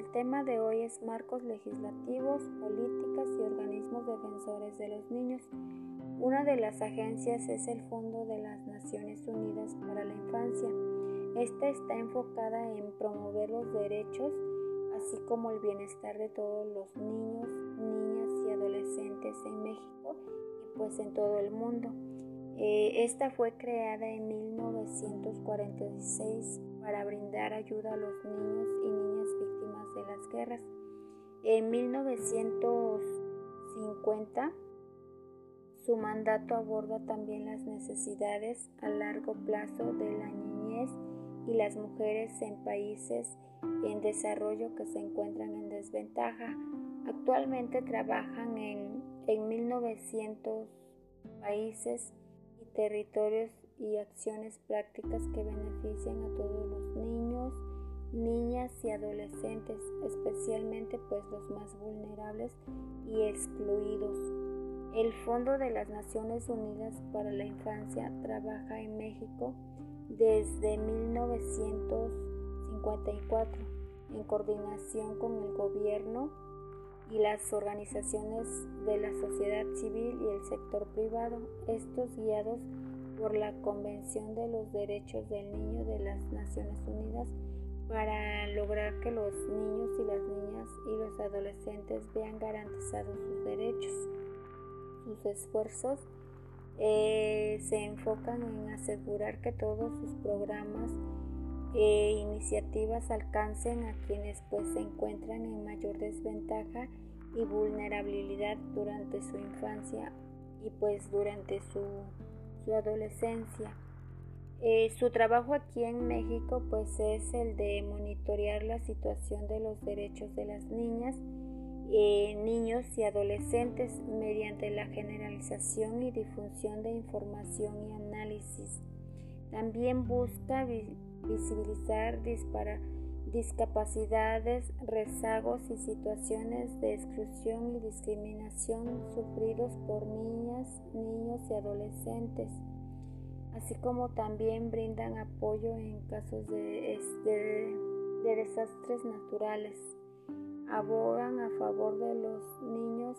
el tema de hoy es marcos legislativos, políticas y organismos defensores de los niños. Una de las agencias es el Fondo de las Naciones Unidas para la Infancia. Esta está enfocada en promover los derechos, así como el bienestar de todos los niños, niñas y adolescentes en México y pues en todo el mundo. Eh, esta fue creada en 1946 para brindar ayuda a los niños guerras. En 1950 su mandato aborda también las necesidades a largo plazo de la niñez y las mujeres en países en desarrollo que se encuentran en desventaja. Actualmente trabajan en, en 1900 países y territorios y acciones prácticas que benefician a todos los niños, niñas y adolescentes, especialmente pues los más vulnerables y excluidos. El Fondo de las Naciones Unidas para la Infancia trabaja en México desde 1954 en coordinación con el gobierno y las organizaciones de la sociedad civil y el sector privado, estos guiados por la Convención de los Derechos del Niño de las Naciones Unidas para lograr que los niños y las niñas y los adolescentes vean garantizados sus derechos sus esfuerzos eh, se enfocan en asegurar que todos sus programas e iniciativas alcancen a quienes pues se encuentran en mayor desventaja y vulnerabilidad durante su infancia y pues durante su, adolescencia. Eh, su trabajo aquí en México pues es el de monitorear la situación de los derechos de las niñas eh, niños y adolescentes mediante la generalización y difusión de información y análisis. También busca visibilizar discapacidades, rezagos y situaciones de exclusión y discriminación sufridos por niñas, niños y adolescentes, así como también brindan apoyo en casos de desastres naturales abogan a favor de los niños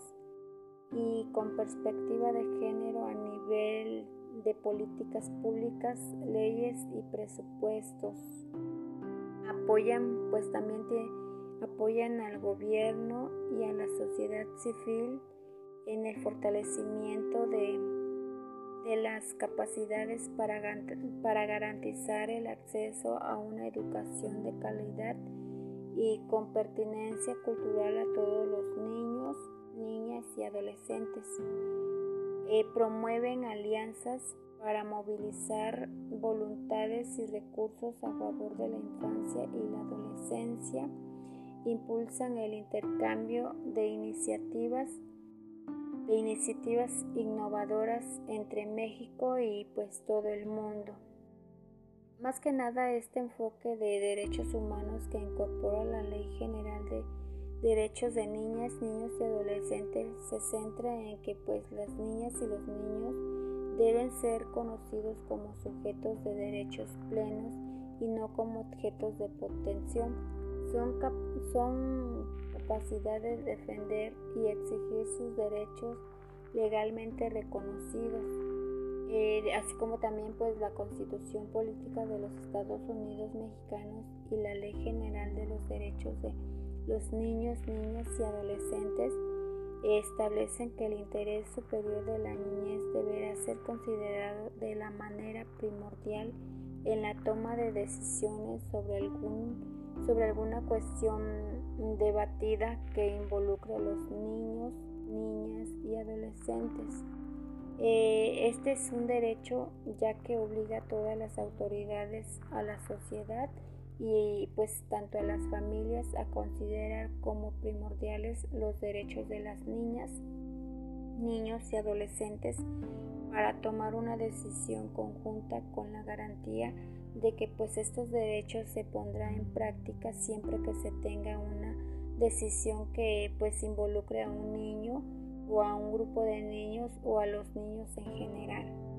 y con perspectiva de género a nivel de políticas públicas, leyes y presupuestos. Apoyan, pues también apoyan al gobierno y a la sociedad civil en el fortalecimiento de, de las capacidades para, para garantizar el acceso a una educación de calidad y con pertinencia cultural a todos los niños, niñas y adolescentes. Eh, promueven alianzas para movilizar voluntades y recursos a favor de la infancia y la adolescencia. Impulsan el intercambio de iniciativas iniciativas innovadoras entre México y pues todo el mundo. Más que nada este enfoque de derechos humanos que incorpora la Ley General de Derechos de Niñas, Niños y Adolescentes se centra en que pues las niñas y los niños deben ser conocidos como sujetos de derechos plenos y no como objetos de potenciación. Son, son capacidad de defender y exigir sus derechos legalmente reconocidos eh, así como también pues la constitución política de los Estados Unidos mexicanos y la ley general de los derechos de los niños, niñas y adolescentes establecen que el interés superior de la niñez deberá ser considerado de la manera primordial en la toma de decisiones sobre, algún, sobre alguna cuestión debatida que involucre a los niños, niñas y adolescentes. Eh, este es un derecho ya que obliga a todas las autoridades, a la sociedad y pues tanto a las familias a considerar como primordiales los derechos de las niñas, niños y adolescentes para tomar una decisión conjunta con la garantía de que pues estos derechos se pondrán en práctica siempre que se tenga una decisión que pues involucre a un niño o a un grupo de niños o a los niños en general.